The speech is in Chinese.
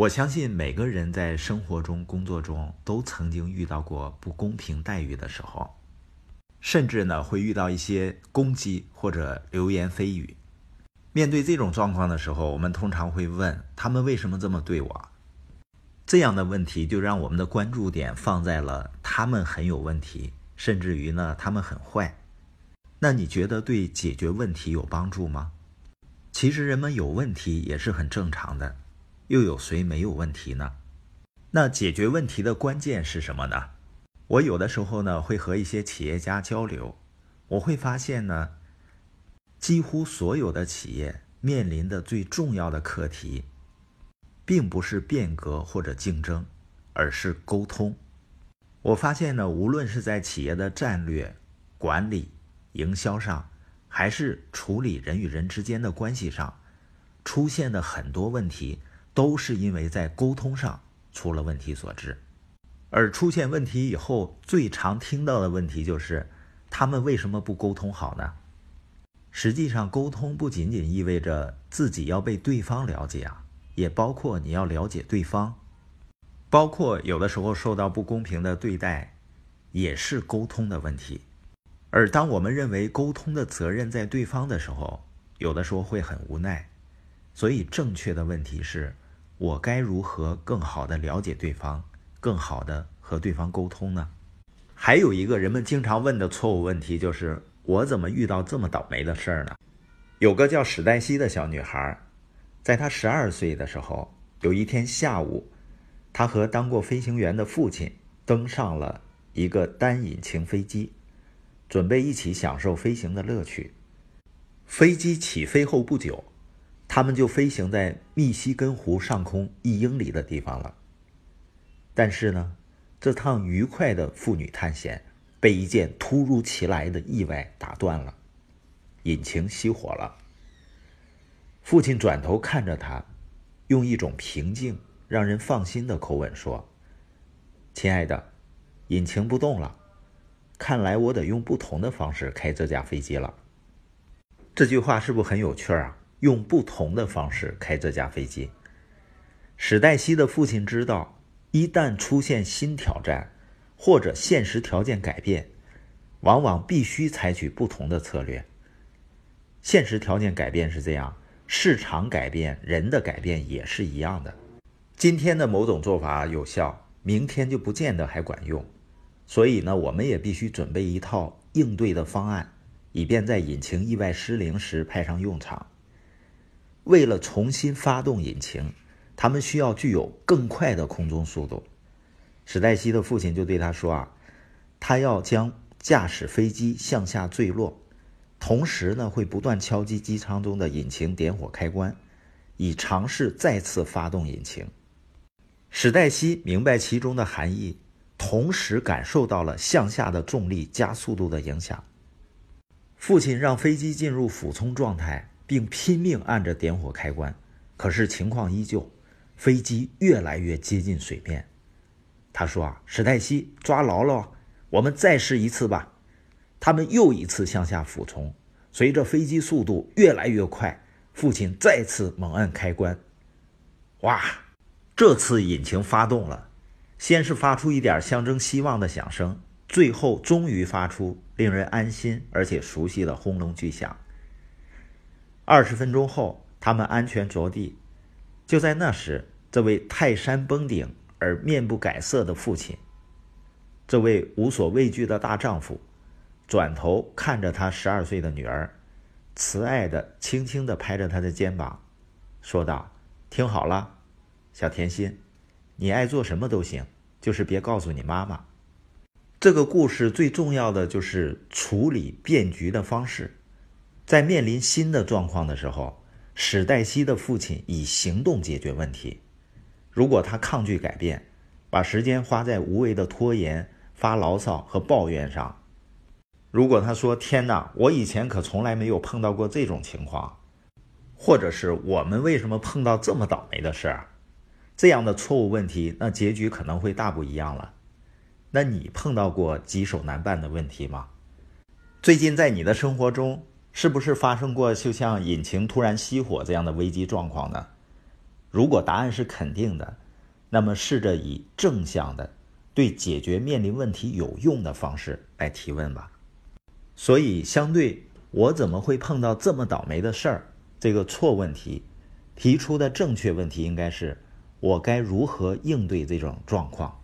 我相信每个人在生活中、工作中都曾经遇到过不公平待遇的时候，甚至呢会遇到一些攻击或者流言蜚语。面对这种状况的时候，我们通常会问他们为什么这么对我？这样的问题就让我们的关注点放在了他们很有问题，甚至于呢他们很坏。那你觉得对解决问题有帮助吗？其实人们有问题也是很正常的。又有谁没有问题呢？那解决问题的关键是什么呢？我有的时候呢会和一些企业家交流，我会发现呢，几乎所有的企业面临的最重要的课题，并不是变革或者竞争，而是沟通。我发现呢，无论是在企业的战略、管理、营销上，还是处理人与人之间的关系上，出现的很多问题。都是因为在沟通上出了问题所致，而出现问题以后，最常听到的问题就是他们为什么不沟通好呢？实际上，沟通不仅仅意味着自己要被对方了解啊，也包括你要了解对方，包括有的时候受到不公平的对待，也是沟通的问题。而当我们认为沟通的责任在对方的时候，有的时候会很无奈。所以，正确的问题是。我该如何更好的了解对方，更好的和对方沟通呢？还有一个人们经常问的错误问题就是：我怎么遇到这么倒霉的事儿呢？有个叫史黛西的小女孩，在她十二岁的时候，有一天下午，她和当过飞行员的父亲登上了一个单引擎飞机，准备一起享受飞行的乐趣。飞机起飞后不久。他们就飞行在密西根湖上空一英里的地方了。但是呢，这趟愉快的父女探险被一件突如其来的意外打断了，引擎熄火了。父亲转头看着他，用一种平静、让人放心的口吻说：“亲爱的，引擎不动了，看来我得用不同的方式开这架飞机了。”这句话是不是很有趣啊？用不同的方式开这架飞机。史黛西的父亲知道，一旦出现新挑战，或者现实条件改变，往往必须采取不同的策略。现实条件改变是这样，市场改变、人的改变也是一样的。今天的某种做法有效，明天就不见得还管用。所以呢，我们也必须准备一套应对的方案，以便在引擎意外失灵时派上用场。为了重新发动引擎，他们需要具有更快的空中速度。史黛西的父亲就对他说：“啊，他要将驾驶飞机向下坠落，同时呢会不断敲击机舱中的引擎点火开关，以尝试再次发动引擎。”史黛西明白其中的含义，同时感受到了向下的重力加速度的影响。父亲让飞机进入俯冲状态。并拼命按着点火开关，可是情况依旧，飞机越来越接近水面。他说：“啊，史黛西，抓牢了，我们再试一次吧。”他们又一次向下俯冲，随着飞机速度越来越快，父亲再次猛按开关。哇！这次引擎发动了，先是发出一点象征希望的响声，最后终于发出令人安心而且熟悉的轰隆巨响。二十分钟后，他们安全着地。就在那时，这位泰山崩顶而面不改色的父亲，这位无所畏惧的大丈夫，转头看着他十二岁的女儿，慈爱的、轻轻的拍着她的肩膀，说道：“听好了，小甜心，你爱做什么都行，就是别告诉你妈妈。”这个故事最重要的就是处理变局的方式。在面临新的状况的时候，史黛西的父亲以行动解决问题。如果他抗拒改变，把时间花在无谓的拖延、发牢骚和抱怨上；如果他说“天哪，我以前可从来没有碰到过这种情况”，或者是“我们为什么碰到这么倒霉的事儿”，这样的错误问题，那结局可能会大不一样了。那你碰到过棘手难办的问题吗？最近在你的生活中？是不是发生过就像引擎突然熄火这样的危机状况呢？如果答案是肯定的，那么试着以正向的、对解决面临问题有用的方式来提问吧。所以，相对我怎么会碰到这么倒霉的事儿这个错问题，提出的正确问题应该是：我该如何应对这种状况？